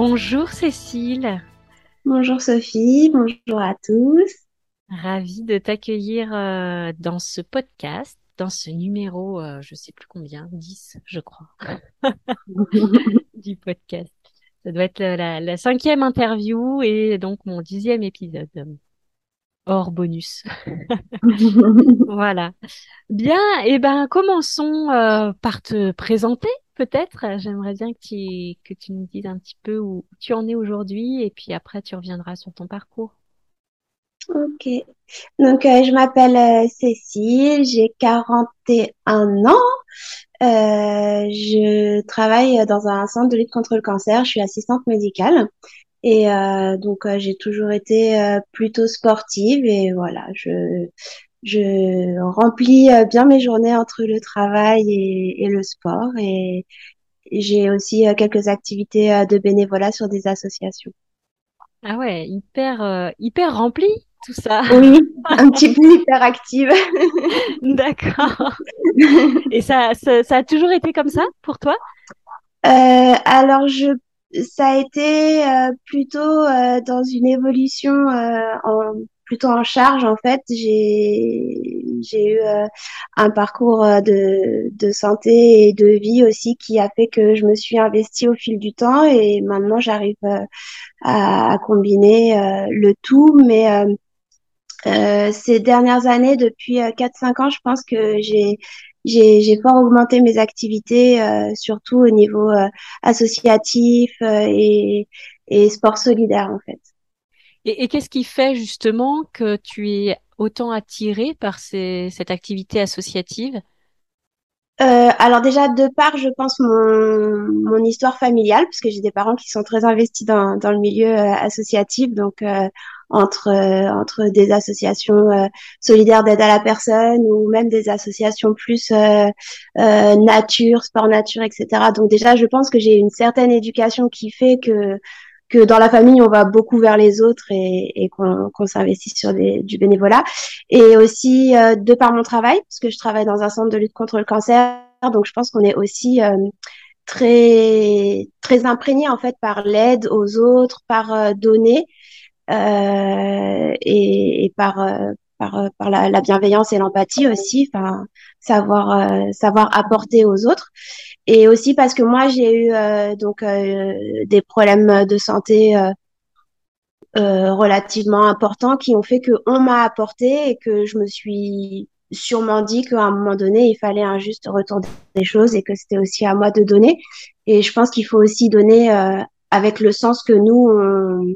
Bonjour Cécile. Bonjour Sophie, bonjour à tous. Ravie de t'accueillir euh, dans ce podcast, dans ce numéro, euh, je sais plus combien, 10 je crois, du podcast. Ça doit être la, la, cinquième interview et donc mon dixième épisode, hors bonus. voilà. Bien, et eh ben commençons euh, par te présenter peut-être. J'aimerais bien que tu, que tu nous dises un petit peu où tu en es aujourd'hui et puis après tu reviendras sur ton parcours. Ok. Donc, euh, je m'appelle euh, Cécile, j'ai 41 ans. Euh, je travaille dans un centre de lutte contre le cancer. Je suis assistante médicale. Et euh, donc, euh, j'ai toujours été plutôt sportive. Et voilà, je, je remplis bien mes journées entre le travail et, et le sport. Et j'ai aussi quelques activités de bénévolat sur des associations. Ah ouais, hyper, hyper rempli tout ça. Oui, un petit peu hyperactive. D'accord. Et ça, ça, ça, a toujours été comme ça pour toi? Euh, Alors, je, ça a été euh, plutôt euh, dans une évolution euh, en plutôt en charge en fait. J'ai j'ai eu euh, un parcours de, de santé et de vie aussi qui a fait que je me suis investie au fil du temps et maintenant j'arrive à, à, combiner le tout, mais euh, ces dernières années, depuis 4-5 euh, ans, je pense que j'ai j'ai fort augmenté mes activités, euh, surtout au niveau associatif et, et sport solidaire en fait. Et, qu'est-ce qui fait justement que tu es autant attirée par cette activité associative? Euh, alors déjà de part, je pense mon, histoire familiale, parce que j'ai des parents qui sont très investis dans, dans le milieu euh, associatif, donc euh, entre entre des associations solidaires d'aide à la personne ou même des associations plus nature, sport nature, etc. Donc déjà, je pense que j'ai une certaine éducation qui fait que que dans la famille, on va beaucoup vers les autres et, et qu'on s'investit sur des, du bénévolat. Et aussi, euh, de par mon travail, parce que je travaille dans un centre de lutte contre le cancer, donc je pense qu'on est aussi euh, très très imprégné en fait par l'aide aux autres, par euh, donner euh, et, et, par par, par la, la, bienveillance et l'empathie aussi, enfin savoir savoir apporter aux autres et aussi parce que moi j'ai eu euh, donc euh, des problèmes de santé euh, relativement importants qui ont fait que on m'a apporté et que je me suis sûrement dit qu'à un moment donné il fallait un juste retour des choses et que c'était aussi à moi de donner. Et je pense qu'il faut aussi donner avec le sens que nous on,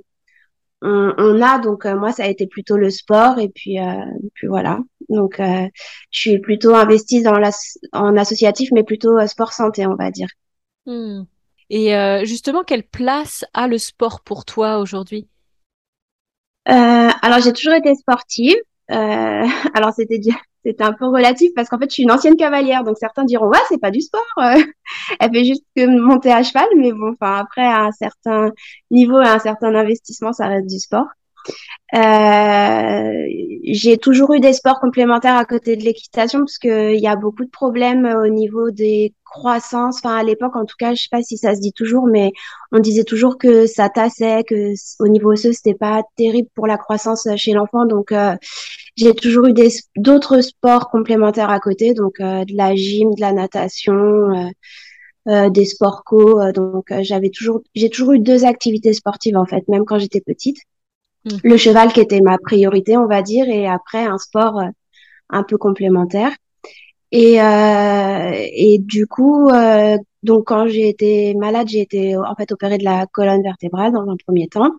on, a. Donc euh, moi, ça a été plutôt le sport et puis, euh, puis voilà. Donc euh, je suis plutôt investie dans la, en associatif, mais plutôt sport santé, on va dire. Hmm. Et justement, quelle place a le sport pour toi aujourd'hui? Alors j'ai toujours été sportive. alors c'était c'était un peu relatif parce qu'en fait, je suis une ancienne cavalière, donc certains diront ouais, c'est pas du sport, euh, elle fait juste que monter à cheval, mais bon, enfin après à un certain niveau et un certain investissement, ça reste du sport. Euh, j'ai toujours eu des sports complémentaires à côté de l'équitation parce qu'il y a beaucoup de problèmes au niveau des croissances. Enfin, à l'époque, en tout cas, je sais pas si ça se dit toujours, mais on disait toujours que ça tassait, que au niveau osseux, c'était pas terrible pour la croissance chez l'enfant. Donc, euh, j'ai toujours eu d'autres sports complémentaires à côté, donc euh, de la gym, de la natation. Euh, des sports co donc j'avais toujours j'ai toujours eu deux activités sportives en fait même quand j'étais petite Mm. Le cheval qui était ma priorité, on va dire, et après un sport euh, un peu complémentaire. Et, euh, et du coup, euh, donc quand j'ai été malade, j'ai été en fait opérée de la colonne vertébrale dans un premier temps.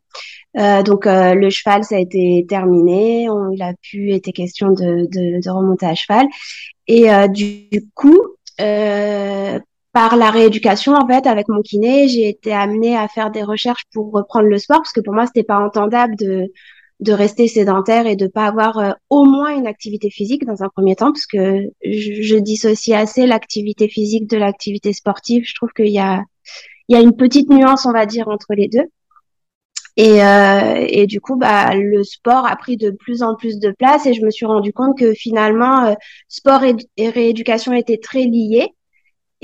Euh, donc euh, le cheval, ça a été terminé. On, il a pu été question de, de, de remonter à cheval. Et du, du, coup, par la rééducation, en fait, avec mon kiné, j'ai été amenée à faire des recherches pour reprendre le sport parce que pour moi, c'était pas entendable de de rester sédentaire et de pas avoir euh, au moins une activité physique dans un premier temps parce que je, dissocie assez l'activité physique de l'activité sportive. Je trouve qu'il y a il y a une petite nuance, on va dire, entre les deux. Et, euh, et du coup, bah, le sport a pris de plus en plus de place et je me suis rendu compte que finalement, euh, sport et rééducation étaient très liés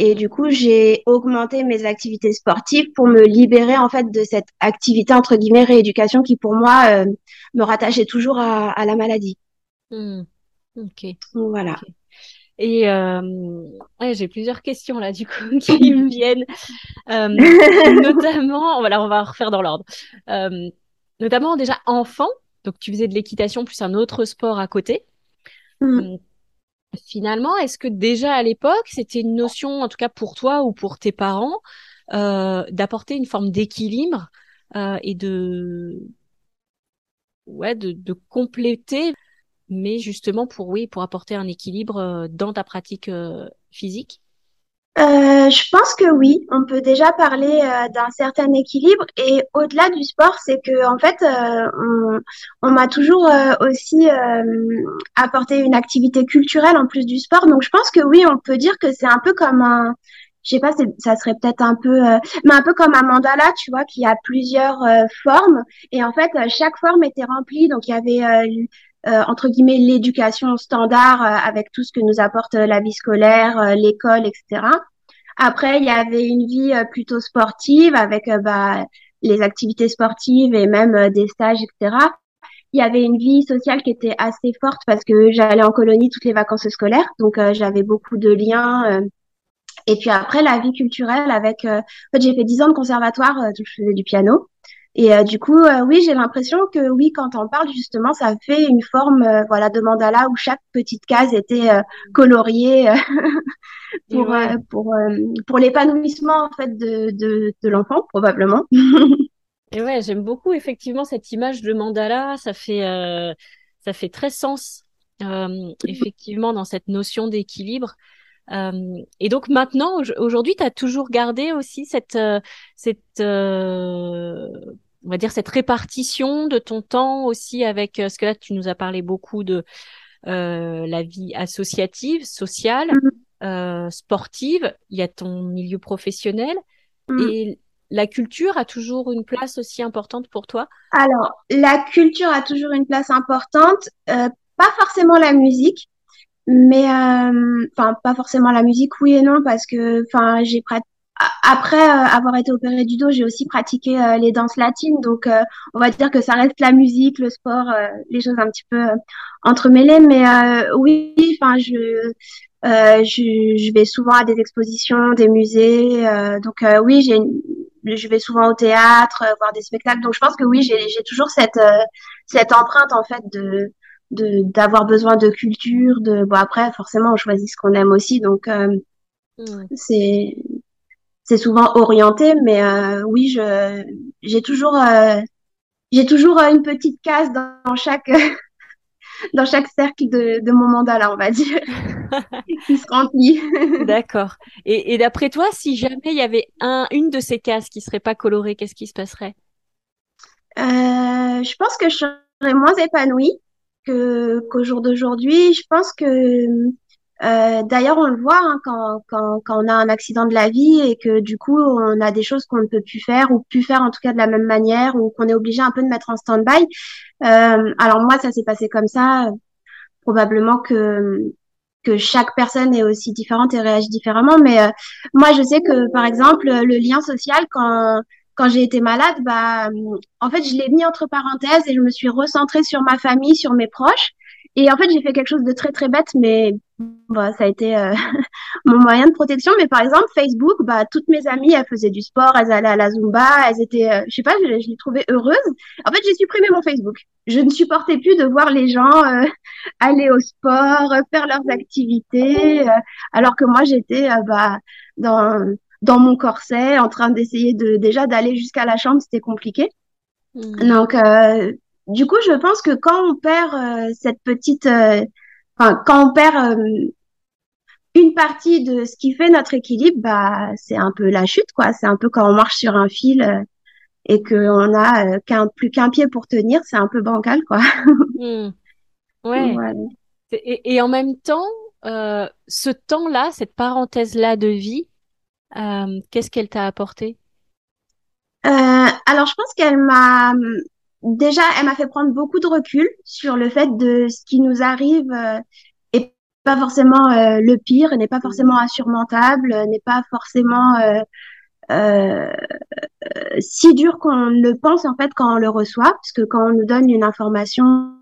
Et du coup, j'ai augmenté mes activités sportives pour me libérer en fait de cette activité entre guillemets rééducation qui pour moi euh, me rattachait toujours à, à la maladie. Hmm. Ok. Voilà. Et euh, ouais, j'ai plusieurs questions là du coup qui me viennent, euh, notamment, voilà, on va refaire dans l'ordre. Euh, notamment déjà enfant, donc tu faisais de l'équitation plus un autre sport à côté. Mm. Finalement, est-ce que déjà à l'époque, c'était une notion, en tout cas pour toi ou pour tes parents, euh, d'apporter une forme d'équilibre euh, et de, ouais, de, de, compléter, mais justement pour oui, pour apporter un équilibre euh, dans ta pratique physique? Euh, je pense que oui, on peut déjà parler euh, d'un certain équilibre et au-delà du sport, c'est que en fait, euh, on, on m'a toujours euh, aussi euh, apporté une activité culturelle en plus du sport. Donc je pense que oui, on peut dire que c'est un peu comme un, je sais pas, ça serait peut-être un peu, mais un peu comme un mandala, tu vois, qui a plusieurs formes et en fait chaque forme était remplie. Donc il y avait euh, entre guillemets l'éducation standard euh, avec tout ce que nous apporte la vie scolaire, l'école, etc. Après, il y avait une vie plutôt sportive avec bah, les activités sportives et même des stages, etc. Il y avait une vie sociale qui était assez forte parce que j'allais en colonie toutes les vacances scolaires, donc j'avais beaucoup de liens. et puis après, la vie culturelle avec... en fait, j'ai fait dix ans de conservatoire, donc je faisais du piano. Et euh, du coup, euh, oui, j'ai l'impression que oui, quand on parle justement, ça fait une forme, euh, voilà, de mandala où chaque petite case était coloriée pour pour pour l'épanouissement en fait de de, de l'enfant probablement. Et ouais, j'aime beaucoup effectivement cette image de mandala. Ça fait ça fait très sens effectivement dans cette notion d'équilibre. Euh, et donc maintenant, aujourd'hui, tu as toujours gardé aussi cette, cette euh, on va dire cette répartition de ton temps aussi avec parce que là tu nous as parlé beaucoup de euh, la vie associative, sociale, mm. euh, sportive. Il y a ton milieu professionnel mm. et la culture a toujours une place aussi importante pour toi? Alors la culture a toujours une place importante, euh, pas forcément la musique. Mais euh, enfin pas forcément la musique oui et non parce que enfin j'ai pratiqué après euh, avoir été opérée du dos, j'ai aussi pratiqué euh, les danses latines. Donc, euh, on va dire que ça reste la musique, le sport, les choses un petit peu entremêlées. Mais oui, enfin, je, je, je, vais souvent à des expositions, des musées. donc, oui, j'ai je vais souvent au théâtre, voir des spectacles. Donc, je pense que oui, j'ai toujours cette, cette empreinte, en fait, de d'avoir besoin de culture. De... Bon, après, forcément, on choisit ce qu'on aime aussi. Donc, mmh. c'est c'est souvent orienté, mais euh, oui, je j'ai toujours euh, j'ai toujours euh, une petite case dans chaque dans chaque cercle de, de mon mandat là, on va dire, qui se remplit. D'accord. Et, et d'après toi, si jamais il y avait un une de ces cases qui serait pas colorée, qu'est-ce qui se passerait? Je pense que je serais moins épanouie que qu'au jour d'aujourd'hui. Je pense que euh, D'ailleurs, on le voit hein, quand, quand, quand, on a un accident de la vie et que du coup, on a des choses qu'on ne peut plus faire ou plus faire en tout cas de la même manière ou qu'on est obligé un peu de mettre en stand-by. Euh, alors moi, ça s'est passé comme ça. Probablement que que chaque personne est aussi différente et réagit différemment. Mais euh, moi, je sais que par exemple, le lien social quand quand j'ai été malade, bah, en fait, je l'ai mis entre parenthèses et je me suis recentrée sur ma famille, sur mes proches. Et en fait, j'ai fait quelque chose de très très bête, mais bah, ça a été euh, mon moyen de protection. Mais par exemple, Facebook, bah, toutes mes amies, elles faisaient du sport, elles allaient à la Zumba, elles étaient, euh, je sais pas, je, les trouvais heureuses. En fait, j'ai supprimé mon Facebook. Je ne supportais plus de voir les gens euh, aller au sport, faire leurs activités, alors que moi, j'étais bah, dans dans mon corset, en train d'essayer de déjà d'aller jusqu'à la chambre, c'était compliqué. Mmh. Donc du coup, je pense que quand on perd euh, cette petite, euh, enfin, quand on perd euh, une partie de ce qui fait notre équilibre, bah, c'est un peu la chute, quoi. C'est un peu quand on marche sur un fil et qu'on a qu'un plus qu'un pied pour tenir, c'est un peu bancal, quoi. Mmh. Ouais. Et, et, en même temps, ce temps-là, cette parenthèse-là de vie, qu'est-ce qu'elle t'a apporté? Alors, je pense qu'elle m'a déjà, elle m'a fait prendre beaucoup de recul sur le fait de ce qui nous arrive euh, pas forcément euh, le pire, n'est pas forcément insurmontable, n'est pas forcément euh, euh, si dur qu'on le pense en fait quand on le reçoit, parce que quand on nous donne une information,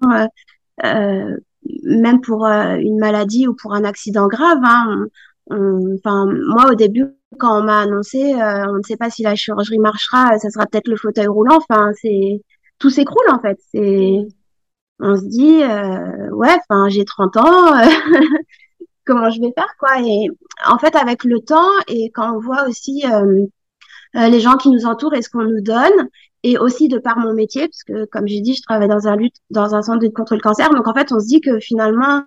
même pour une maladie ou pour un accident grave, hein, enfin moi au début quand on m'a annoncé, on ne sait pas si la chirurgie marchera, ça sera peut-être le fauteuil roulant. Enfin c'est tout s'écroule en fait. C'est on se dit euh, ouais enfin j'ai 30 ans euh, comment je vais faire quoi? Et en fait avec le temps et quand on voit aussi euh, les gens qui nous entourent et ce qu'on nous donne et aussi de par mon métier parce que comme j'ai dit je travaille dans un lutte dans un centre de lutte contre le cancer donc en fait on se dit que finalement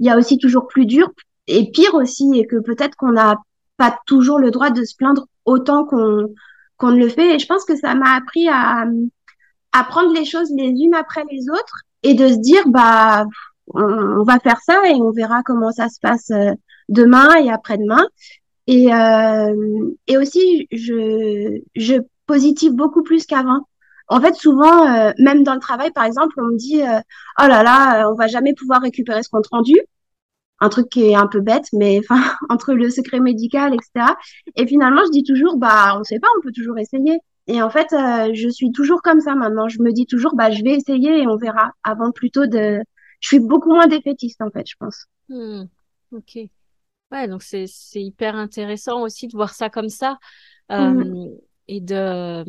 il y a aussi toujours plus dur et pire aussi et que peut-être qu'on n'a pas toujours le droit de se plaindre autant qu'on qu'on le fait et je pense que ça m'a appris à à prendre les choses les unes après les autres et de se dire bah on, va faire ça et on verra comment ça se passe euh, demain et après-demain. Et, euh, et aussi, je, je positive beaucoup plus qu'avant. En fait, souvent, euh, même dans le travail, par exemple, on me dit oh là là, on va jamais pouvoir récupérer ce compte rendu. Un truc qui est un peu bête, mais enfin entre le secret médical, etc. Et finalement, je dis toujours bah on sait pas, on peut toujours essayer. Et en fait, euh, je suis toujours comme ça maintenant. Je me dis toujours, bah, je vais essayer et on verra. Avant plutôt de, je suis beaucoup moins défaitiste en fait, je pense. Hmm. Ok. Ouais, donc c'est c'est hyper intéressant aussi de voir ça comme ça euh, hmm. et de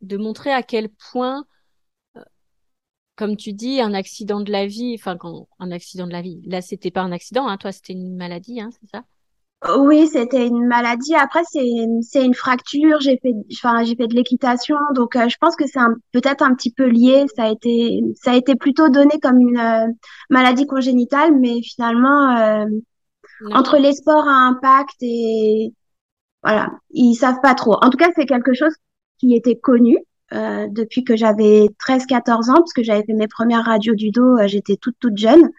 de montrer à quel point, euh, comme tu dis, un accident de la vie, enfin quand un accident de la vie. Là, c'était pas un accident, hein, toi, c'était une maladie, hein, c'est ça? Oui, c'était une maladie. Après, c'est une fracture. J'ai fait, enfin, j'ai fait de l'équitation, donc euh, je pense que c'est peut-être un petit peu lié. Ça a été, ça a été plutôt donné comme une euh, maladie congénitale, mais finalement, euh, entre les sports à impact et voilà, ils savent pas trop. En tout cas, c'est quelque chose qui était connu depuis que j'avais 13-14 ans, parce que j'avais fait mes premières radios du dos. J'étais toute toute jeune.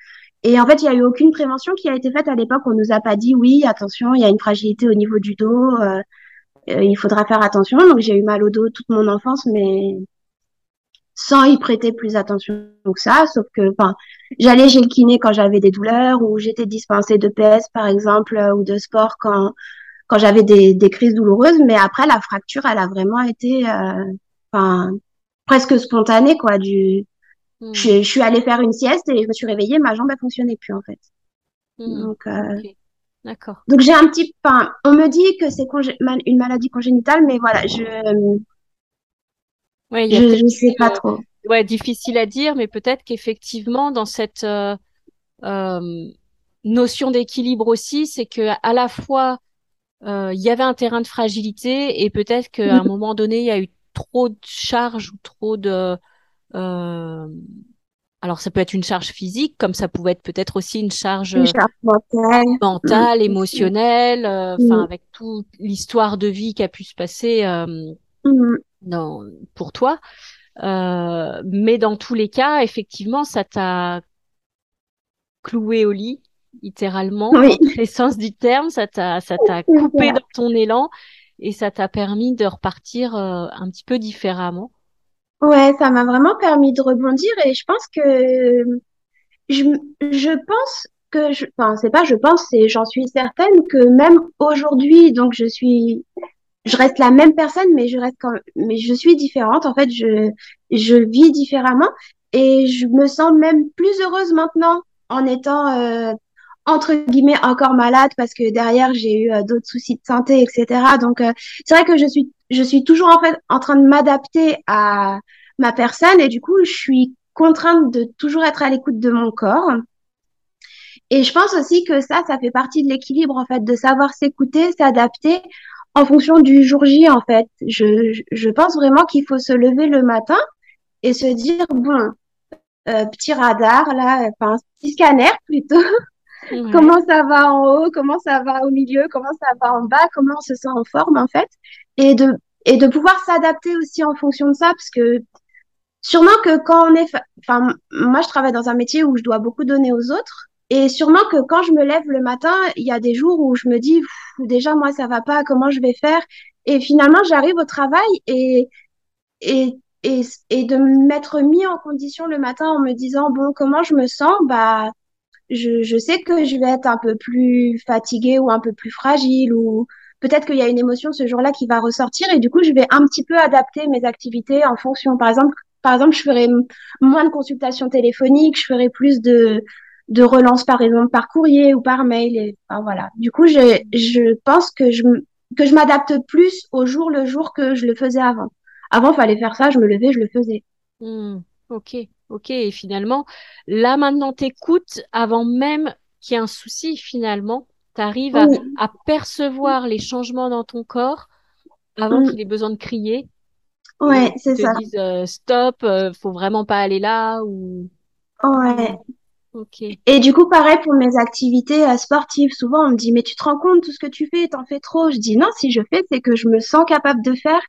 Et en fait, il n'y a eu aucune prévention qui a été faite à l'époque. On nous a pas dit oui, attention, il y a une fragilité au niveau du dos, euh, euh, il faudra faire attention. Donc j'ai eu mal au dos toute mon enfance, mais sans y prêter plus attention que ça. Sauf que, enfin, j'allais chez le kiné quand j'avais des douleurs ou j'étais dispensée de PS par exemple euh, ou de sport quand quand j'avais des, des crises douloureuses. Mais après, la fracture, elle a vraiment été, enfin, presque spontanée quoi. Du Hmm. Je, suis allée faire une sieste et je me suis réveillée, ma jambe ne fonctionnait plus en fait. Hmm. Donc, euh, d'accord. Donc j'ai un petit, enfin, on me dit que c'est une maladie congénitale, mais voilà, je, ouais, je, ne sais pas trop. Ouais, difficile à dire, mais peut-être qu'effectivement dans cette euh, euh, notion d'équilibre aussi, c'est que à la fois il y avait un terrain de fragilité et peut-être qu'à un moment donné il y a eu trop de charges ou trop de euh, alors ça peut être une charge physique, comme ça pouvait être peut-être aussi une charge, mentale. émotionnelle, euh, enfin mm. avec toute l'histoire de vie qui a pu se passer euh, mm. dans, pour toi. Euh, mais dans tous les cas, effectivement, ça t'a cloué au lit, littéralement, oui. l'essence du terme. Ça t'a, ça t'a coupé dans ton élan et ça t'a permis de repartir un petit peu différemment? Ouais, ça m'a vraiment permis de rebondir et je pense que je, je pense que je, enfin, c'est pas je pense, c'est j'en suis certaine que même aujourd'hui, donc je suis, je reste la même personne, mais je reste quand, mais je suis différente. En fait, je, je vis différemment et je me sens même plus heureuse maintenant en étant euh, entre guillemets encore malade parce que derrière j'ai eu euh, d'autres soucis de santé, etc. Donc euh, c'est vrai que je suis je suis toujours en fait en train de m'adapter à ma personne et du coup je suis contrainte de toujours être à l'écoute de mon corps. Et je pense aussi que ça, ça fait partie de l'équilibre en fait, de savoir s'écouter, s'adapter en fonction du jour J en fait. Je, je pense vraiment qu'il faut se lever le matin et se dire bon, euh, petit radar là, enfin petit scanner plutôt. Comment ça va en haut, comment ça va au milieu, comment ça va en bas, comment on se sent en forme en fait, et de et de pouvoir s'adapter aussi en fonction de ça, parce que sûrement que quand on est, enfin moi je travaille dans un métier où je dois beaucoup donner aux autres, et sûrement que quand je me lève le matin, il y a des jours où je me dis déjà moi ça va pas, comment je vais faire, et finalement j'arrive au travail et et et, et de m'être mis en condition le matin en me disant bon comment je me sens? Bah je, sais que je vais être un peu plus fatiguée ou un peu plus fragile ou peut-être qu'il y a une émotion ce jour-là qui va ressortir et du coup, je vais un petit peu adapter mes activités en fonction. Par exemple, par exemple, je ferai moins de consultations téléphoniques, je ferai plus de, de relances, par exemple, par courrier ou par mail. Et, voilà. Du coup, je, je pense que je, que je m'adapte plus au jour le jour que je le faisais avant. Avant, fallait faire ça, je me levais, je le faisais. Hmm, ok, ok. Et finalement, là maintenant, t'écoutes avant même qu'il y ait un souci. Finalement, t'arrives à, à percevoir les changements dans ton corps avant Mm. qu'il ait besoin de crier. Ouais, c'est ça. disent euh, stop, euh, faut vraiment pas aller là ou. Ouais. Hmm, ok. Et du coup, pareil pour mes activités euh, sportives. Souvent, on me dit, mais tu te rends compte tout ce que tu fais, t'en fais trop. Je dis, non, si je fais, c'est que je me sens capable de faire.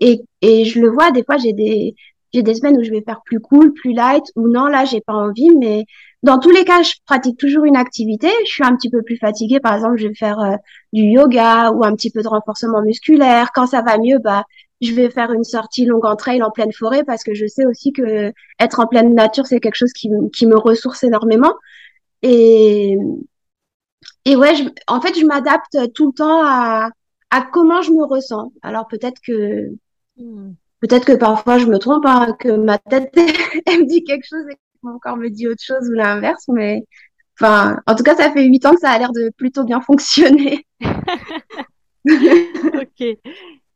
Et, et je le vois, des fois, j'ai des, j'ai des semaines où je vais faire plus cool, plus light, ou non, là, j'ai pas envie. Mais dans tous les cas, je pratique toujours une activité. Je suis un petit peu plus fatiguée. Par exemple, je vais faire euh, du yoga ou un petit peu de renforcement musculaire. Quand ça va mieux, bah, je vais faire une sortie longue en trail en pleine forêt parce que je sais aussi que être en pleine nature, c'est quelque chose qui, qui me ressource énormément. Et, et ouais, en fait, je m'adapte tout le temps à, à comment je me ressens. Alors peut-être que Hmm. Peut-être que parfois je me trompe, hein, que ma tête elle me dit quelque chose et que mon corps me dit autre chose ou l'inverse. Mais enfin, en tout cas, ça fait huit ans que ça a l'air de plutôt bien fonctionner. Ok.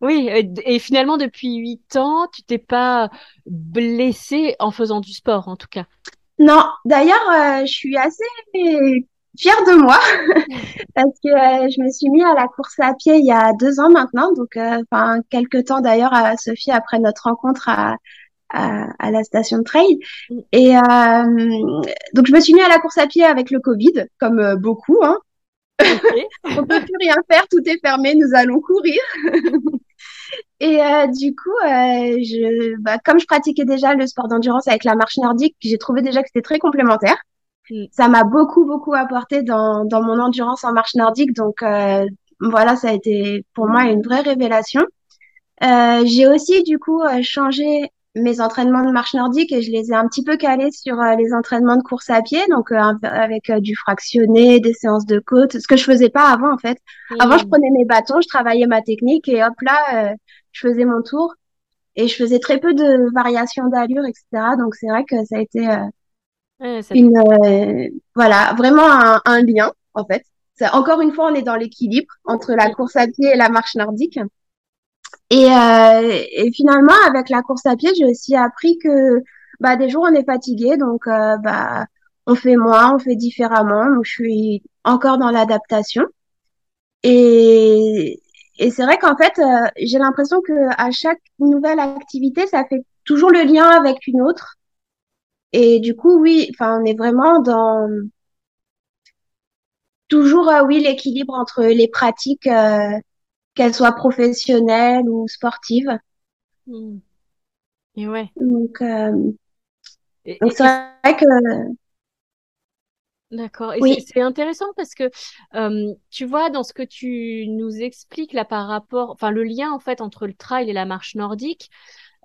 Oui, et, finalement, depuis huit ans, tu t'es pas blessée en faisant du sport, en tout cas? Non, d'ailleurs, euh, je suis assez fière de moi parce que euh, je me suis mis à la course à pied il y a deux ans maintenant, donc euh, enfin quelques temps d'ailleurs à Sophie après notre rencontre à, à, à la station de trail. Et euh, donc je me suis mis à la course à pied avec le Covid, comme euh, beaucoup. Hein. On peut plus rien faire, tout est fermé, nous allons courir. Et euh, du coup, euh, je, bah, comme je pratiquais déjà le sport d'endurance avec la marche nordique, j'ai trouvé déjà que c'était très complémentaire. Mm. Ça m'a beaucoup, beaucoup apporté dans, dans mon endurance en marche nordique. Donc euh, voilà, ça a été pour moi une vraie révélation. Euh, j'ai aussi du coup euh, changé mes entraînements de marche nordique et je les ai un petit peu calés sur euh, les entraînements de course à pied, donc euh, avec du fractionné, des séances de côte, ce que je faisais pas avant en fait. Avant, je prenais mes bâtons, je travaillais ma technique et hop là, euh, je faisais mon tour et je faisais très peu de variations d'allure, etc. Donc c'est vrai que ça a été euh, Ouais, ça- une euh, voilà vraiment un, un lien en fait. C'est- encore une fois, on est dans l'équilibre entre la course à pied et la marche nordique. Et, euh, et finalement, avec la course à pied, j'ai aussi appris que bah, des jours on est fatigué, donc euh, bah, on fait moins, on fait différemment. Donc je suis encore dans l'adaptation. Et, et c'est vrai qu'en fait, euh, j'ai l'impression que à chaque nouvelle activité, ça fait toujours le lien avec une autre. Et du coup, oui, enfin, on est vraiment dans toujours, euh, oui, l'équilibre entre les pratiques, euh, qu'elles soient professionnelles ou sportives. Hmm. Et ouais. Donc, euh, Et, donc et- c'est vrai que D'accord. Et c'est oui, c'est intéressant parce que euh, tu vois, dans ce que tu nous expliques là par rapport, enfin le lien en fait entre le trail et la marche nordique,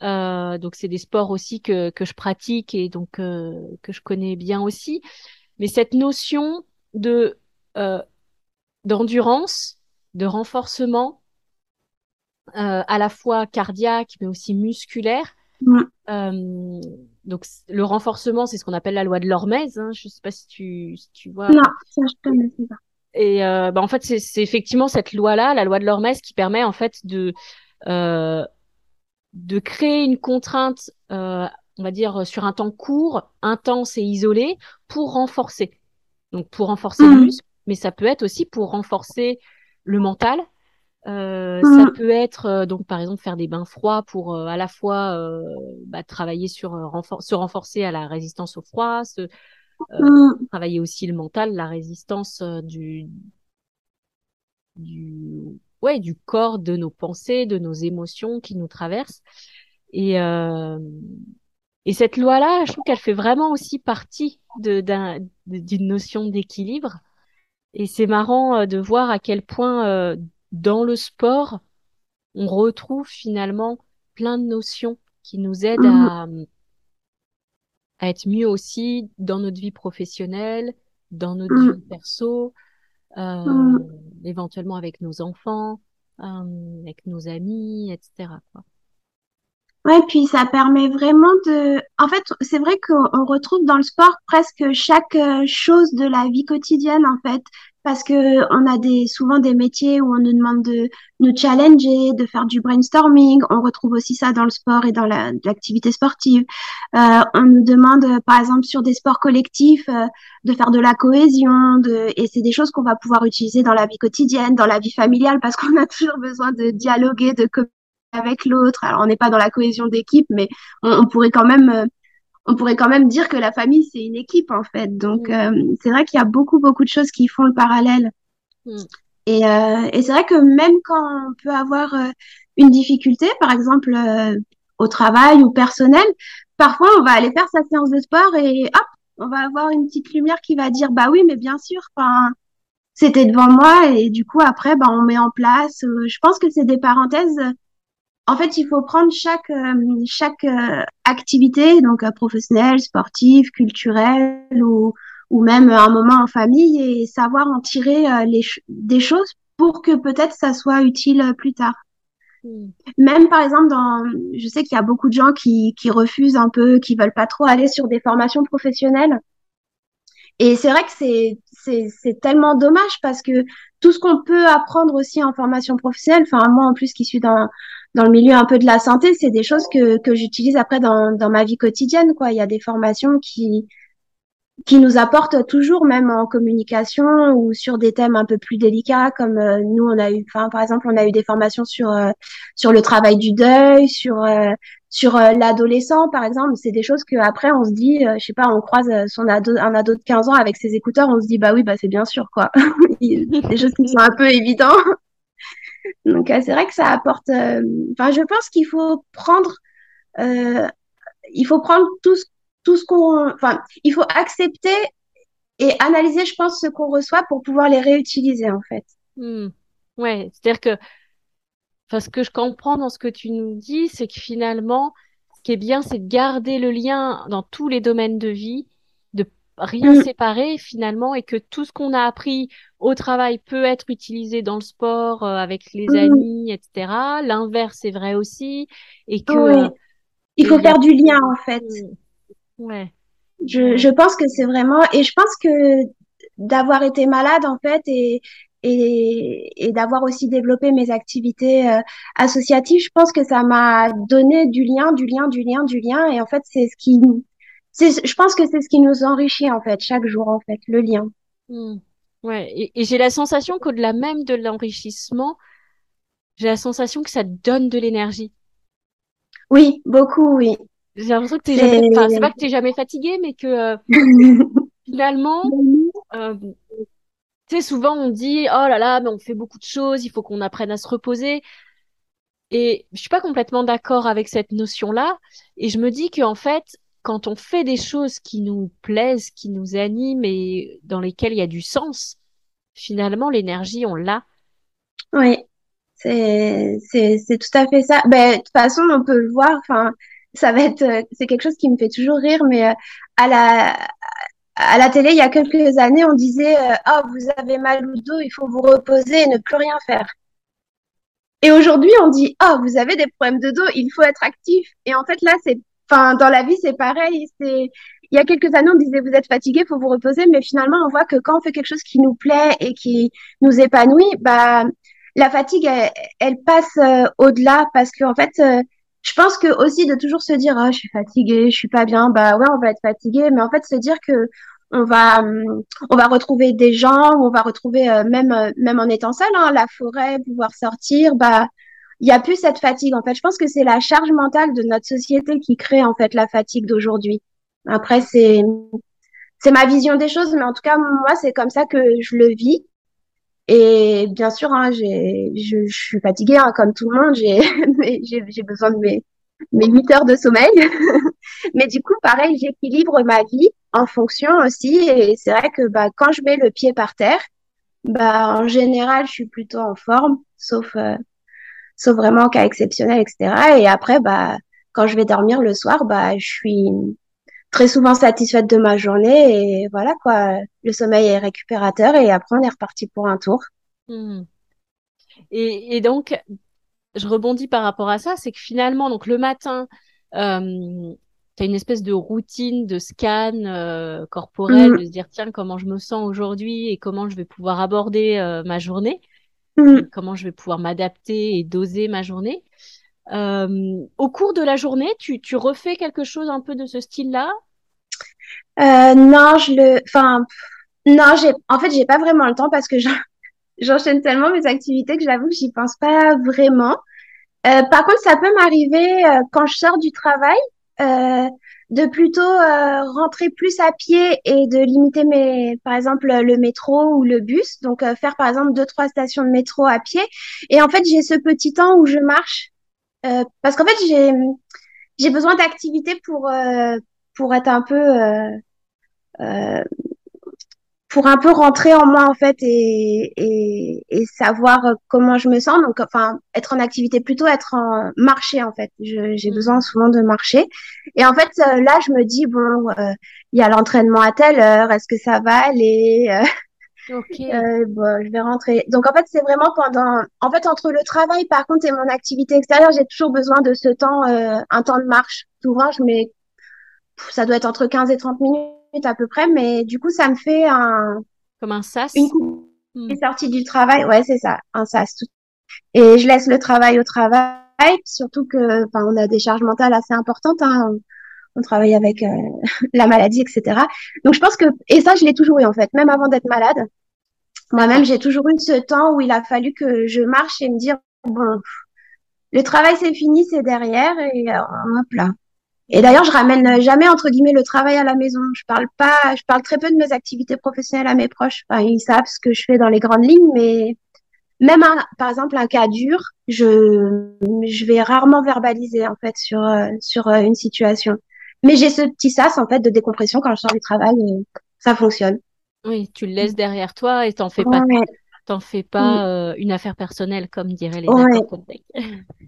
euh, donc c'est des sports aussi que, que je pratique et donc euh, que je connais bien aussi. Mais cette notion de euh, d'endurance, de renforcement, à la fois cardiaque mais aussi musculaire. Donc le renforcement, c'est ce qu'on appelle la loi de l'hormèse. Hein, je sais pas si tu, si tu vois. non, ça je connaissais pas. Et euh, bah, en fait, c'est effectivement cette loi-là, la loi de l'hormèse, qui permet en fait de euh, de créer une contrainte, euh, on va dire sur un temps court, intense et isolé, pour renforcer. Donc pour renforcer le Mm. muscle, mais ça peut être aussi pour renforcer le mental. Euh, ça Mm. peut être euh, donc par exemple faire des bains froids pour euh, à la fois euh, bah, travailler sur euh, renfor- se renforcer à la résistance au froid, se, euh, Mm. travailler aussi le mental, la résistance du du ouais du corps, de nos pensées, de nos émotions qui nous traversent. Et euh, et cette loi-là, je trouve qu'elle fait vraiment aussi partie d'une notion d'équilibre. Et c'est marrant euh, de voir à quel point euh, dans le sport on retrouve finalement plein de notions qui nous aident à à être mieux aussi dans notre vie professionnelle, dans notre mm. vie perso, euh, mm. éventuellement avec nos enfants, euh, avec nos amis, etc. Quoi. Ouais, puis ça permet vraiment de. En fait, c'est vrai qu'on retrouve dans le sport presque chaque euh, chose de la vie quotidienne, en fait, parce que on a des souvent des métiers où on nous demande de nous challenger, de faire du brainstorming. On retrouve aussi ça dans le sport et dans l'activité sportive. Euh, on nous demande, par exemple, sur des sports collectifs, euh, de faire de la cohésion, de... et c'est des choses qu'on va pouvoir utiliser dans la vie quotidienne, dans la vie familiale, parce qu'on a toujours besoin de dialoguer, de avec l'autre. Alors, on n'est pas dans la cohésion d'équipe, mais on, pourrait quand même, euh, on pourrait quand même dire que la famille, c'est une équipe, en fait. Donc, mm. euh, c'est vrai qu'il y a beaucoup, beaucoup de choses qui font le parallèle. Mm. Et, euh, et c'est vrai que même quand on peut avoir une difficulté, par exemple, au travail ou personnel, parfois, on va aller faire sa séance de sport et hop, on va avoir une petite lumière qui va dire, bah oui, mais bien sûr, enfin, c'était devant moi et du coup après bah on met en place je pense que c'est des parenthèses en fait, il faut prendre chaque euh, chaque euh, activité, donc euh, professionnelle, sportive, culturelle ou ou même un moment en famille et savoir en tirer les des choses pour que peut-être ça soit utile plus tard. Hmm. Même par exemple, dans, je sais qu'il y a beaucoup de gens qui, qui refusent un peu, qui veulent pas trop aller sur des formations professionnelles. Et c'est vrai que c'est, c'est, c'est tellement dommage parce que tout ce qu'on peut apprendre aussi en formation professionnelle, enfin moi en plus qui suis dans dans le milieu un peu de la santé, c'est des choses que, que j'utilise après dans, dans ma vie quotidienne. Quoi. Il y a des formations qui, qui nous apportent toujours, même en communication ou sur des thèmes un peu plus délicats, comme euh, nous, on a eu, par exemple, on a eu des formations sur, euh, sur le travail du deuil, sur, euh, sur l'adolescent, par exemple. C'est des choses que après on se dit, je sais pas, on croise son ado, un ado de 15 ans avec ses écouteurs, on se dit, bah oui, bah c'est bien sûr, quoi. des choses qui sont un peu évidentes. Donc euh, c'est vrai que ça apporte. Euh, enfin, je pense qu'il faut prendre, euh, il faut prendre tout ce, tout ce qu'on, enfin, il faut accepter et analyser, je pense, ce qu'on reçoit pour pouvoir les réutiliser en fait. Hmm. Ouais, c'est-à-dire que, enfin, ce que je comprends dans ce que tu nous dis, c'est que finalement, ce qui est bien, c'est de garder le lien dans tous les domaines de vie rien mm. séparé finalement et que tout ce qu'on a appris au travail peut être utilisé dans le sport euh, avec les mm. amis, etc. L'inverse est vrai aussi et que euh, il faut faire du lien en fait. Mm. Ouais. Je, je pense que c'est vraiment et je pense que d'avoir été malade en fait et et, et d'avoir aussi développé mes activités euh, associatives, je pense que ça m'a donné du lien, du lien, du lien, du lien. Et en fait, c'est ce qui je pense que c'est ce qui nous enrichit en fait chaque jour en fait le lien. Hmm. Ouais, et, j'ai la sensation qu'au-delà même de l'enrichissement, j'ai la sensation que ça donne de l'énergie. Oui, beaucoup, oui. J'ai l'impression que t'es jamais, enfin, c'est pas que t'es jamais fatigué, mais que euh, finalement, euh, tu sais, souvent on dit, oh là là, mais on fait beaucoup de choses, il faut qu'on apprenne à se reposer. Et je suis pas complètement d'accord avec cette notion-là. Et je me dis qu'en fait, quand on fait des choses qui nous plaisent, qui nous animent et dans lesquelles il y a du sens, finalement, l'énergie, on l'a. Oui, c'est, tout à fait ça. Ben, de toute façon, on peut le voir, ça va être, euh, c'est quelque chose qui me fait toujours rire, mais euh, à la, à la télé, il y a quelques années, on disait, euh, oh, vous avez mal au dos, il faut vous reposer et ne plus rien faire. Et aujourd'hui, on dit, oh, vous avez des problèmes de dos, il faut être actif. Et en fait, là, c'est Enfin, dans la vie, c'est pareil. C'est il y a quelques années, on disait vous êtes fatigué, faut vous reposer, mais finalement, on voit que quand on fait quelque chose qui nous plaît et qui nous épanouit, bah la fatigue, elle, passe euh, au-delà. Parce que en fait, euh, je pense que aussi de toujours se dire ah je suis fatiguée, je suis pas bien, bah ouais, on va être fatigué, mais en fait se dire que on va on va retrouver des gens, on va retrouver euh, même même en étant seul, hein, la forêt, pouvoir sortir, bah il y a plus cette fatigue. En fait, je pense que c'est la charge mentale de notre société qui crée en fait la fatigue d'aujourd'hui. Après, c'est c'est ma vision des choses, mais en tout cas, moi, c'est comme ça que je le vis. Et bien sûr, hein, j'ai, je, je, suis fatiguée, hein, comme tout le monde. J'ai, j'ai, besoin de mes, mes 8 heures de sommeil. mais du coup, pareil, j'équilibre ma vie en fonction aussi. Et c'est vrai que bah, quand je mets le pied par terre, bah, en général, je suis plutôt en forme, sauf, euh, sauf vraiment cas exceptionnel, etc. Et après, bah, quand je vais dormir le soir, bah, je suis, très souvent satisfaite de ma journée et voilà quoi, le sommeil est récupérateur et après on est reparti pour un tour. Hmm. Et, et, donc, je rebondis par rapport à ça, c'est que finalement, donc le matin, euh, tu as une espèce de routine de scan euh, corporel, mm. de se dire tiens comment je me sens aujourd'hui et comment je vais pouvoir aborder euh, ma journée, mm. comment je vais pouvoir m'adapter et doser ma journée. Euh, au cours de la journée, tu, tu refais quelque chose un peu de ce style-là? Euh, Non, je le, enfin, non, j'ai, en fait, j'ai pas vraiment le temps parce que j'enchaîne tellement mes activités que j'avoue que j'y pense pas vraiment. Euh, par contre, ça peut m'arriver quand je sors du travail de plutôt euh, rentrer plus à pied et de limiter mes, par exemple, le métro ou le bus. Donc, faire par exemple deux trois stations de métro à pied. Et en fait, j'ai ce petit temps où je marche euh, parce qu'en fait, j'ai j'ai besoin d'activités pour euh, pour être un peu euh, pour un peu rentrer en moi en fait et, et, et, savoir comment je me sens donc enfin être en activité plutôt être en marché en fait j'ai mmh. besoin souvent de marcher et en fait là je me dis bon il y a l'entraînement à telle heure est-ce que ça va aller? Euh, bon, je vais rentrer. Donc en fait, c'est vraiment pendant. En fait, entre le travail, par contre, et mon activité extérieure, j'ai toujours besoin de ce temps, euh, un temps de marche. Souvent, je mets. Ça doit être entre 15 et 30 minutes à peu près, mais du coup, ça me fait un. Comme un sas. Une coupe. Hmm. sortie du travail, ouais, c'est ça, un sas. Et je laisse le travail au travail, surtout que, enfin, on a des charges mentales assez importantes. Hein. On travaille avec euh, la maladie, etc. Donc je pense que et ça je l'ai toujours eu en fait, même avant d'être malade. Moi-même, j'ai toujours eu ce temps où il a fallu que je marche et me dire bon, le travail c'est fini, c'est derrière et euh, hop là. Et d'ailleurs, je ramène jamais entre guillemets le travail à la maison. Je parle pas, je parle très peu de mes activités professionnelles à mes proches. Enfin, ils savent ce que je fais dans les grandes lignes, mais même un, par exemple un cas dur, je je vais rarement verbaliser en fait sur euh, sur euh, une situation. Mais j'ai ce petit sas en fait de décompression quand je sors du travail et ça fonctionne. Oui, tu le laisses derrière toi et t'en fais pas, t'en fais pas euh, une affaire personnelle comme diraient les ouais.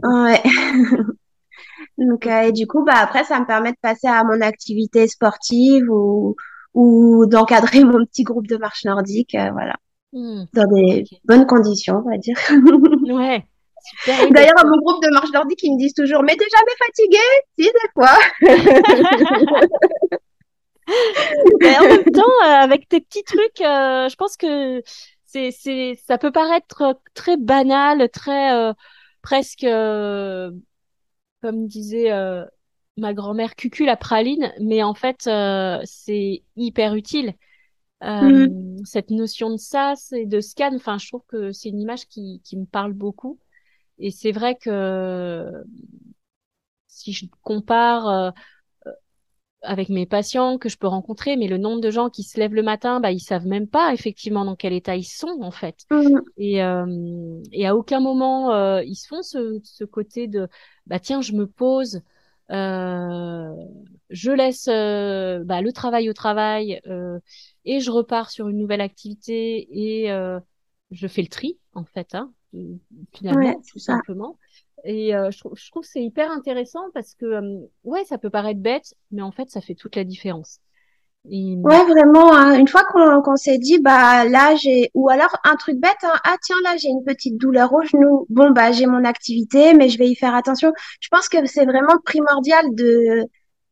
ouais. Donc euh, et du coup bah après ça me permet de passer à mon activité sportive ou ou d'encadrer mon petit groupe de marche nordique, euh, voilà, mmh. dans des bonnes conditions, on va dire. ouais. D'ailleurs, à mon groupe de marche nordique, ils me disent toujours, mais t'es jamais fatigué Si, des fois. Mais en même temps, euh, avec tes petits trucs, euh, je pense que c'est, c'est, ça peut paraître très banal, très euh, presque, comme disait ma grand-mère, cucul la praline, mais en fait, c'est hyper utile. Mm. Cette notion de sas et de scan, enfin, je trouve que c'est une image qui, qui me parle beaucoup. Et c'est vrai que si je compare avec mes patients que je peux rencontrer, mais le nombre de gens qui se lèvent le matin, bah ils savent même pas effectivement dans quel état ils sont en fait. Mmh. Et, euh, et à aucun moment euh, ils se font ce, ce côté de bah tiens je me pose, euh, je laisse euh, bah, le travail au travail euh, et je repars sur une nouvelle activité et je fais le tri en fait, hein, finalement tout simplement. Et euh, je, trouve, je trouve c'est hyper intéressant parce que, euh, ouais, ça peut paraître bête, mais en fait, ça fait toute la différence. Ouais, vraiment. Hein. Une fois qu'on qu'on s'est dit, bah là, j'ai, ou alors un truc bête, hein. ah tiens, là, j'ai une petite douleur au genou. Bon, bah j'ai mon activité, mais je vais y faire attention. Je pense que c'est vraiment primordial de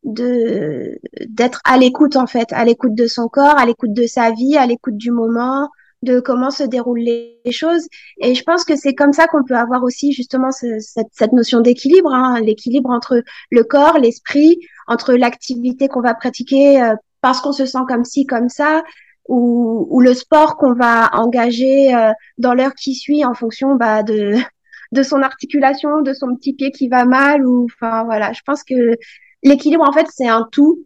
de d'être à l'écoute en fait, à l'écoute de son corps, à l'écoute de sa vie, à l'écoute du moment, de comment se déroulent les choses. Et je pense que c'est comme ça qu'on peut avoir aussi justement cette, cette, notion d'équilibre, hein, l'équilibre entre le corps, l'esprit, entre l'activité qu'on va pratiquer euh, parce qu'on se sent comme ci, comme ça, ou, ou le sport qu'on va engager euh, dans l'heure qui suit en fonction bah, de, de son articulation, de son petit pied qui va mal, ou enfin voilà. Je pense que l'équilibre en fait c'est un tout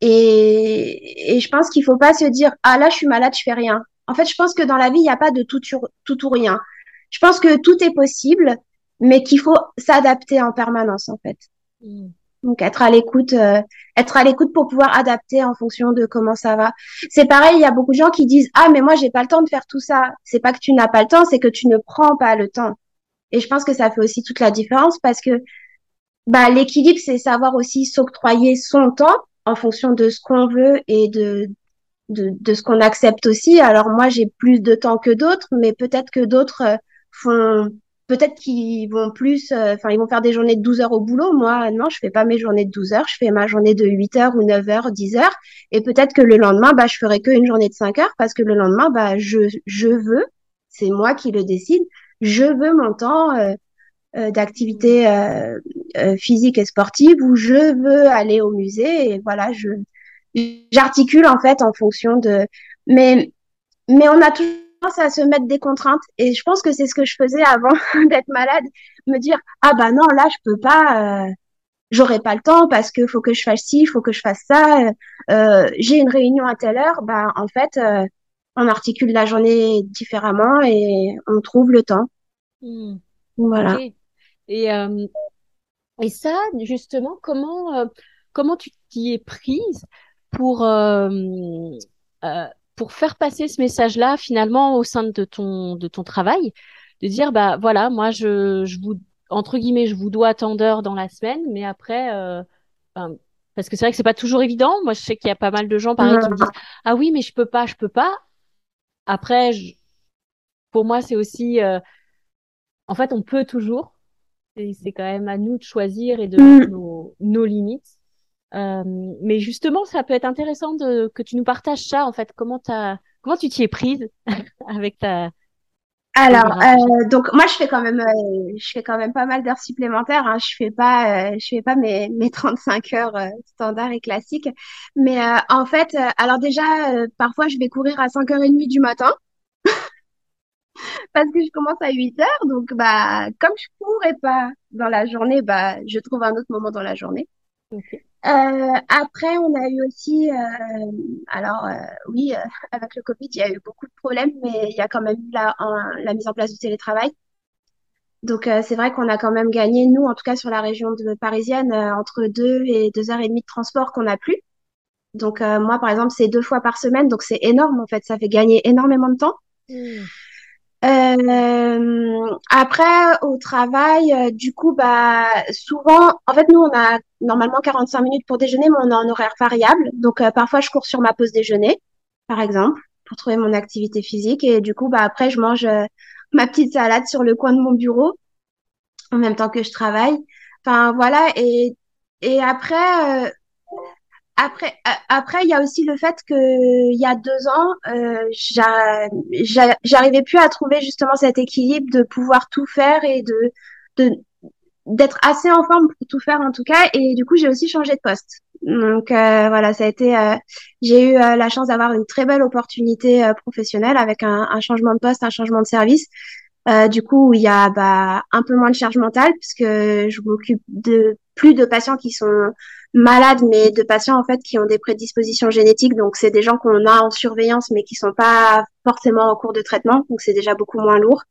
et, et je pense qu'il faut pas se dire ah là je suis malade, je fais rien. En fait, je pense que dans la vie il n'y a pas de tout, tout ou rien. Je pense que tout est possible, mais qu'il faut s'adapter en permanence en fait. Mm. Donc être à l'écoute, euh, être à l'écoute pour pouvoir adapter en fonction de comment ça va. C'est pareil, il y a beaucoup de gens qui disent ah mais moi j'ai pas le temps de faire tout ça. C'est pas que tu n'as pas le temps, c'est que tu ne prends pas le temps. Et je pense que ça fait aussi toute la différence parce que bah l'équilibre c'est savoir aussi s'octroyer son temps en fonction de ce qu'on veut et de, de, de ce qu'on accepte aussi. Alors moi, j'ai plus de temps que d'autres, mais peut-être que d'autres euh, font peut-être qu'ils vont plus, euh, enfin, ils vont faire des journées de 12 heures au boulot. Moi, non, je fais pas mes journées de 12 heures. Je fais ma journée de 8 heures ou 9 heures, 10 heures. Et peut-être que le lendemain, bah, je ferai que une journée de 5 heures parce que le lendemain, bah, je, je veux, c'est moi qui le décide. Je veux mon temps euh, euh d'activité euh, physique et sportive où je veux aller au musée. Et voilà, je, j'articule en fait en fonction de, mais, mais on a toujours à se mettre des contraintes. Et je pense que c'est ce que je faisais avant d'être malade, me dire ah bah non là je peux pas, euh, j'aurai pas le temps parce que faut que je fasse ci, faut que je fasse ça. Euh, j'ai une réunion à telle heure, bah en fait euh, on articule la journée différemment et on trouve le temps. Hmm. Voilà. Et euh, et ça justement comment comment tu t'y es prise pour pour faire passer ce message-là finalement au sein de ton de ton travail, de dire bah voilà, moi je je vous entre guillemets je vous dois tant d'heures dans la semaine, mais après euh, parce que c'est vrai que c'est pas toujours évident. Moi je sais qu'il y a pas mal de gens pareil qui me disent ah oui mais je peux pas, je peux pas. Après pour moi c'est aussi euh, en fait on peut toujours. C'est quand même à nous de choisir et de mettre mm. nos, nos limites. Euh, mais justement, ça peut être intéressant de, que tu nous partages ça, en fait. Comment, as, comment tu t'y es prise avec ta. Alors, euh, donc moi, je fais quand même, euh, je fais quand même pas mal d'heures supplémentaires. Hein. Je fais pas, euh, je fais pas mes, mes 35 heures standards et classiques. Mais en fait, alors déjà, parfois, je vais courir à 5h30 du matin. parce que je commence à 8 heures. Donc, bah, comme je cours pas dans la journée, bah, je trouve un autre moment dans la journée. Euh, après, on a eu aussi, euh, alors euh, oui, avec le Covid, il y a eu beaucoup de problèmes, mais il y a quand même eu la, la mise en place du télétravail. Donc c'est vrai qu'on a quand même gagné, nous, en tout cas sur la région de, parisienne, entre deux et deux heures et demie de transport qu'on n'a plus. Donc moi, par exemple, c'est deux fois par semaine, donc c'est énorme en fait, ça fait gagner énormément de temps. Mmh. Euh, après, au travail, euh, du coup, bah, souvent, en fait, nous, on a normalement 45 minutes pour déjeuner, mais on a un horaire variable. Donc, euh, parfois, je cours sur ma pause déjeuner, par exemple, pour trouver mon activité physique. Et du coup, bah, après, je mange ma petite salade sur le coin de mon bureau, en même temps que je travaille. Enfin, voilà. Et, et après, après, euh, après, il y a aussi le fait que il y a deux ans, euh, j'arrivais plus à trouver justement cet équilibre de pouvoir tout faire et de, d'être assez en forme pour tout faire en tout cas. Et du coup, j'ai aussi changé de poste. Donc euh, voilà, ça a été. Euh, j'ai eu euh, la chance d'avoir une très belle opportunité professionnelle avec un, un, changement de poste, un changement de service. du coup, il y a bah, un peu moins de charge mentale puisque je m'occupe de plus de patients qui sont malades, mais de patients en fait qui ont des prédispositions génétiques. Donc c'est des gens qu'on a en surveillance, mais qui sont pas forcément en cours de traitement. Donc c'est déjà beaucoup moins lourd.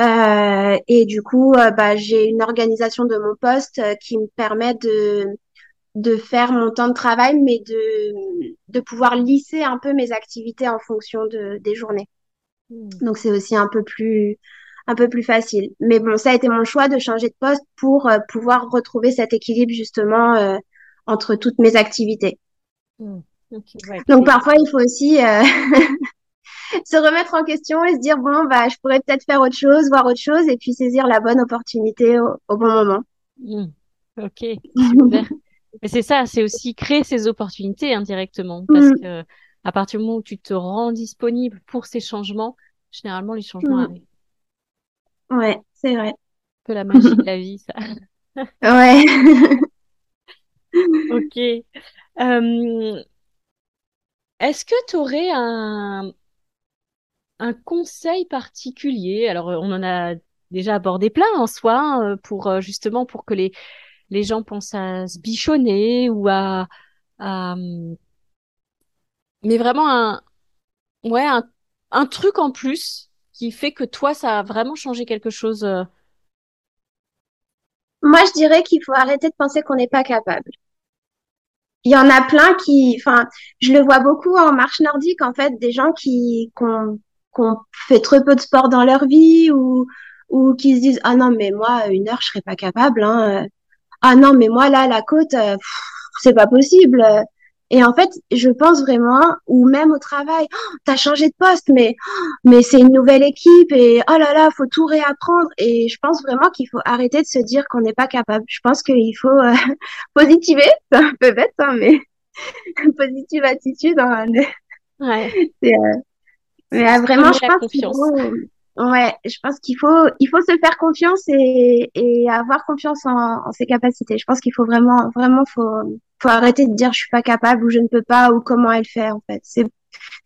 Euh, et du coup, euh, bah, j'ai une organisation de mon poste euh, qui me permet de de faire mon temps de travail, mais de de pouvoir lisser un peu mes activités en fonction de des journées. Hmm. Donc c'est aussi un peu plus un peu plus facile. Mais bon, ça a été mon choix de changer de poste pour euh, pouvoir retrouver cet équilibre justement euh, entre toutes mes activités. Hmm. Donc parfois, il faut aussi euh, se remettre en question et se dire bon, bah, je pourrais peut-être faire autre chose, voir autre chose, et puis saisir la bonne opportunité au, bon moment. Hmm. Ok, super. Mais c'est ça, c'est aussi créer ces opportunités indirectement, parce hmm. que à partir du moment où tu te rends disponible pour ces changements, généralement les changements arrivent. Ouais, c'est vrai. Un peu la magie de la vie, ça. ouais. ok. Euh, est-ce que tu aurais un, un conseil particulier? Alors, on en a déjà abordé plein en soi, hein, pour euh, justement pour que les, les gens pensent à se bichonner ou à, à mais vraiment un ouais un, un truc en plus qui fait que toi, ça a vraiment changé quelque chose euh? Moi, je dirais qu'il faut arrêter de penser qu'on n'est pas capable. Il y en a plein qui, enfin, je le vois beaucoup en marche nordique, en fait, des gens qui, ont, fait très peu de sport dans leur vie ou, ou qui se disent, ah non, mais moi, une heure, je serais pas capable, hein. Ah non, mais moi, là, la côte, euh, c'est pas possible. Et en fait, je pense vraiment, ou même au travail, oh, t'as changé de poste, mais mais c'est une nouvelle équipe et oh là là, faut tout réapprendre. Et je pense vraiment qu'il faut arrêter de se dire qu'on n'est pas capable. Je pense qu'il faut euh, positiver, c'est un peu bête, hein, mais positive attitude. Hein, ouais. Euh, mais vraiment, je pense qu'il faut, Ouais, je pense qu'il faut, il faut se faire confiance et, et avoir confiance en, en ses capacités. Je pense qu'il faut vraiment, vraiment, faut, faut arrêter de dire je suis pas capable ou je ne peux pas ou comment elle fait en fait. C'est,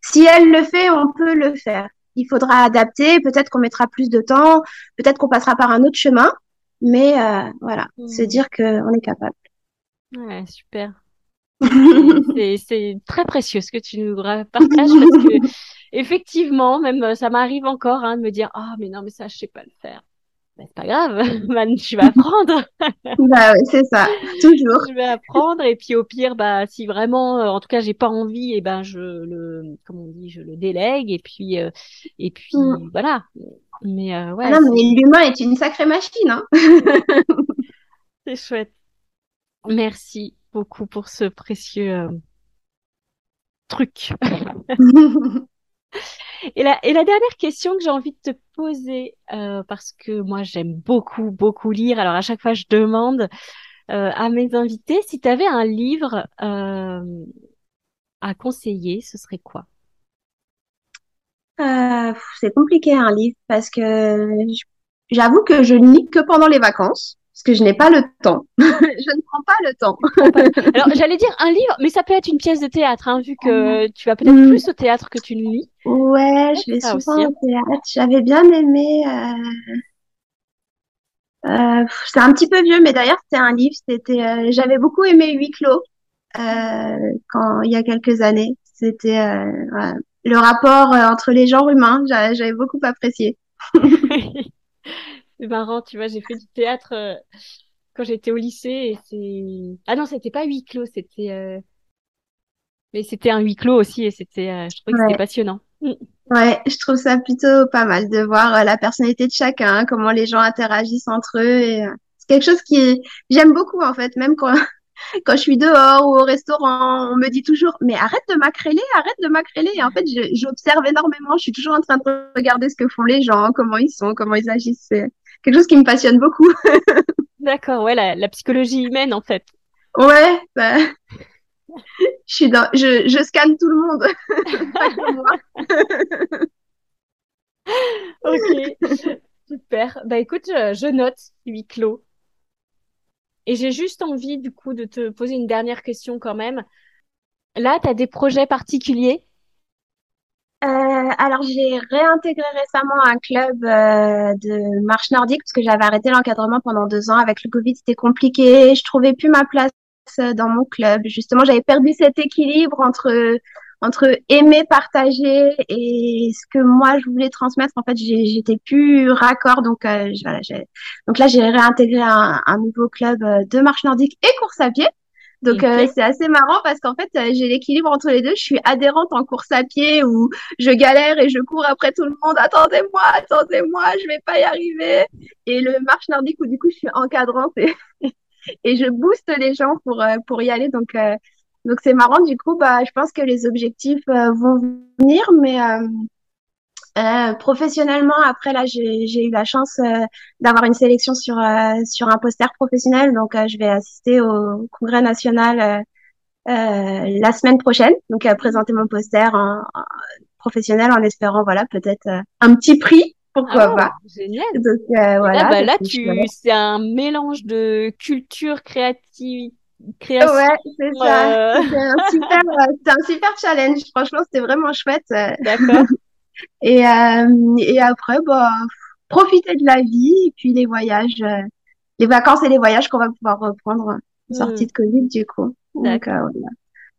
si elle le fait, on peut le faire. Il faudra adapter. Peut-être qu'on mettra plus de temps. Peut-être qu'on passera par un autre chemin. Mais euh, voilà, mmh. se dire qu'on est capable. Ouais, super. c'est très précieux ce que tu nous partages parce que effectivement, même ça m'arrive encore hein, de me dire ah mais non mais ça je sais pas le faire. C'est pas grave, man, tu vas apprendre. bah oui, c'est ça, toujours. je vais apprendre et puis au pire, bah si vraiment, euh, en tout cas, j'ai pas envie, et ben je le, comment on dit, je le délègue et puis euh, et puis mm. voilà. Mais ouais. Ah non, mais l'humain est une sacrée machine. Hein c'est chouette. Merci beaucoup pour ce précieux truc. Et la, dernière question que j'ai envie de te poser, euh, parce que moi j'aime beaucoup, beaucoup lire, alors à chaque fois je demande euh, à mes invités si tu avais un livre euh, à conseiller, ce serait quoi? C'est compliqué un livre parce que j'avoue que je lis que pendant les vacances parce que je n'ai pas le temps. je ne prends pas le temps. Alors, j'allais dire un livre, mais ça peut être une pièce de théâtre, hein, vu que tu vas peut-être mm. plus au théâtre que tu ne lis. Ouais, je vais souvent au théâtre. J'avais bien aimé. Euh... Euh, c'est un petit peu vieux, mais d'ailleurs, c'était un livre. C'était, euh, j'avais beaucoup aimé Huis clos quand il y a quelques années. C'était le rapport entre les genres humains. J'avais beaucoup apprécié. C'est marrant, tu vois, j'ai fait du théâtre euh, quand j'étais au lycée et c'est. Ah non, c'était pas huis clos, c'était. Euh, mais c'était un huis clos aussi et c'était. Euh, je trouvais que c'était passionnant. Mm. Ouais, je trouve ça plutôt pas mal de voir la personnalité de chacun, comment les gens interagissent entre eux. Et c'est quelque chose qui j'aime beaucoup en fait, même quand quand je suis dehors ou au restaurant, on me dit toujours mais arrête de macréler, arrête de macréler. Et en fait, j'observe énormément. Je suis toujours en train de regarder ce que font les gens, comment ils sont, comment ils agissent quelque chose qui me passionne beaucoup. D'accord, ouais, la, psychologie humaine en fait. Ouais, bah, je suis dans, je, je scanne tout le monde, ok, super. Bah écoute, je, je note huis clos. Et j'ai juste envie du coup de te poser une dernière question quand même. Là, tu as des projets particuliers? Euh, alors j'ai réintégré récemment un club euh, de marche nordique parce que j'avais arrêté l'encadrement pendant deux ans. Avec le Covid, c'était compliqué. Je trouvais plus ma place euh, dans mon club. Justement, j'avais perdu cet équilibre entre entre aimer partager et ce que moi je voulais transmettre. En fait, j'étais plus raccord. Donc euh, voilà, donc là j'ai réintégré un, un nouveau club de marche nordique et course à pied. Donc euh, c'est assez marrant parce qu'en fait euh, j'ai l'équilibre entre les deux. Je suis adhérente en course à pied où je galère et je cours après tout le monde. Attendez-moi, attendez-moi, je vais pas y arriver. Et le marche nordique où du coup je suis encadrante et, et je booste les gens pour euh, pour y aller. Donc donc c'est marrant du coup. Bah je pense que les objectifs vont venir, mais euh, professionnellement, après là, j'ai eu la chance euh, d'avoir une sélection sur euh, sur un poster professionnel, donc je vais assister au congrès national la semaine prochaine, donc présenter mon poster en, professionnel en espérant voilà peut-être un petit prix pourquoi ah, pas. Génial. Donc voilà. Ah, bah, là, tu c'est un mélange de culture créative création. Ouais, c'est ça. C'est un super, un super challenge. Franchement, c'était vraiment chouette. D'accord. Et, euh, et après, bah, profiter de la vie et puis les voyages, euh, les vacances et les voyages qu'on va pouvoir reprendre mmh. sortie de Covid du coup. Donc, euh, voilà.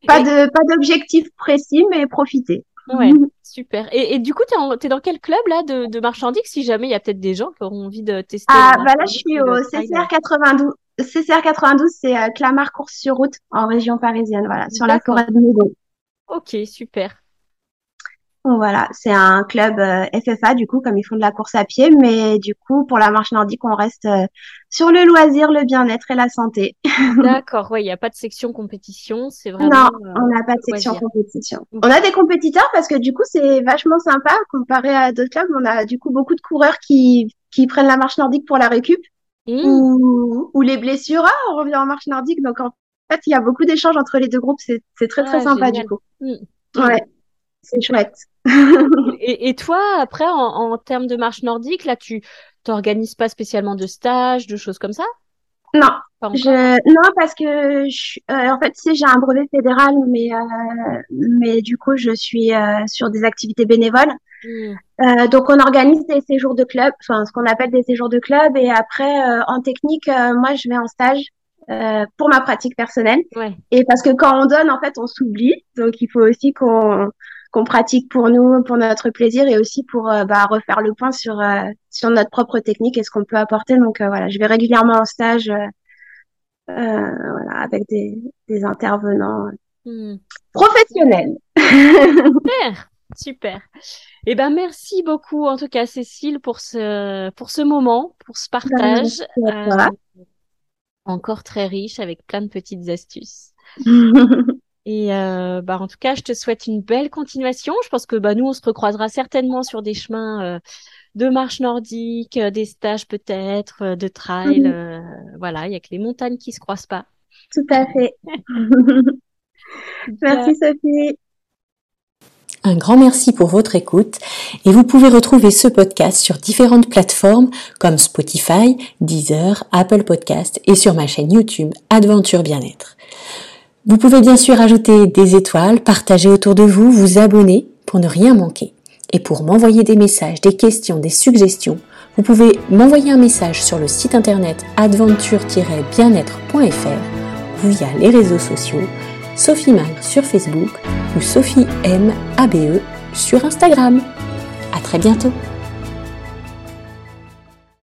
Pas de pas d'objectif précis, mais profiter. Ouais, super. Et, et, du coup, tu es, dans quel club là de, de marchandises Si jamais il y a peut-être des gens qui auront envie de tester. Ah, bah là, je suis au CCR 92. CCR 92, c'est euh, Clamart Course sur route en région parisienne, voilà, sur la forêt de Meudon. Ok, super. Voilà, c'est un club euh, FFA du coup, comme ils font de la course à pied, mais du coup pour la marche nordique, on reste euh, sur le loisir, le bien-être et la santé. D'accord, ouais, il n'y a pas de section compétition, c'est vraiment. Non, on n'a pas de section compétition. On a des compétiteurs parce que du coup c'est vachement sympa comparé à d'autres clubs. On a du coup beaucoup de coureurs qui qui prennent la marche nordique pour la récup mmh. ou, ou les blessures. Ah, on revient en marche nordique, donc en fait il y a beaucoup d'échanges entre les deux groupes. C'est très très ah, sympa du coup. Mmh. Ouais. C'est chouette. et, et, toi, après, en, en, termes de marche nordique, là, tu t'organises pas spécialement de stages, de choses comme ça? Non. Je... Non, parce que je... Euh, en fait, si j'ai un brevet fédéral, mais euh, mais du coup, je suis euh, sur des activités bénévoles. Hmm. Donc, on organise des séjours de club, enfin, ce qu'on appelle des séjours de club, et après, en technique, moi, je vais en stage. pour ma pratique personnelle ouais. et parce que quand on donne en fait on s'oublie donc il faut aussi qu'on qu'on pratique pour nous, pour notre plaisir et aussi pour euh, bah, refaire le point sur euh, sur notre propre technique et ce qu'on peut apporter. Donc euh, voilà, je vais régulièrement en stage, voilà, avec des, des intervenants hmm. professionnels. Super, super. Eh ben merci beaucoup en tout cas Cécile pour ce pour ce moment, pour ce partage. encore très riche avec plein de petites astuces. Et euh, bah, en tout cas, je te souhaite une belle continuation. Je pense que bah, nous, on se recroisera certainement sur des chemins euh, de marche nordique, euh, des stages peut-être, de trail. Mhm. voilà, il y a que les montagnes qui se croisent pas. Tout à fait. merci Sophie. Un grand merci pour votre écoute et vous pouvez retrouver ce podcast sur différentes plateformes comme Spotify, Deezer, Apple Podcast et sur ma chaîne YouTube Adventure Bien-être. Vous pouvez bien sûr ajouter des étoiles, partager autour de vous, vous abonner pour ne rien manquer. Et pour m'envoyer des messages, des questions, des suggestions, vous pouvez m'envoyer un message sur le site internet adventure-bien-être.fr via les réseaux sociaux, Sophie Magre sur Facebook ou Sophie M ABE sur Instagram. À très bientôt!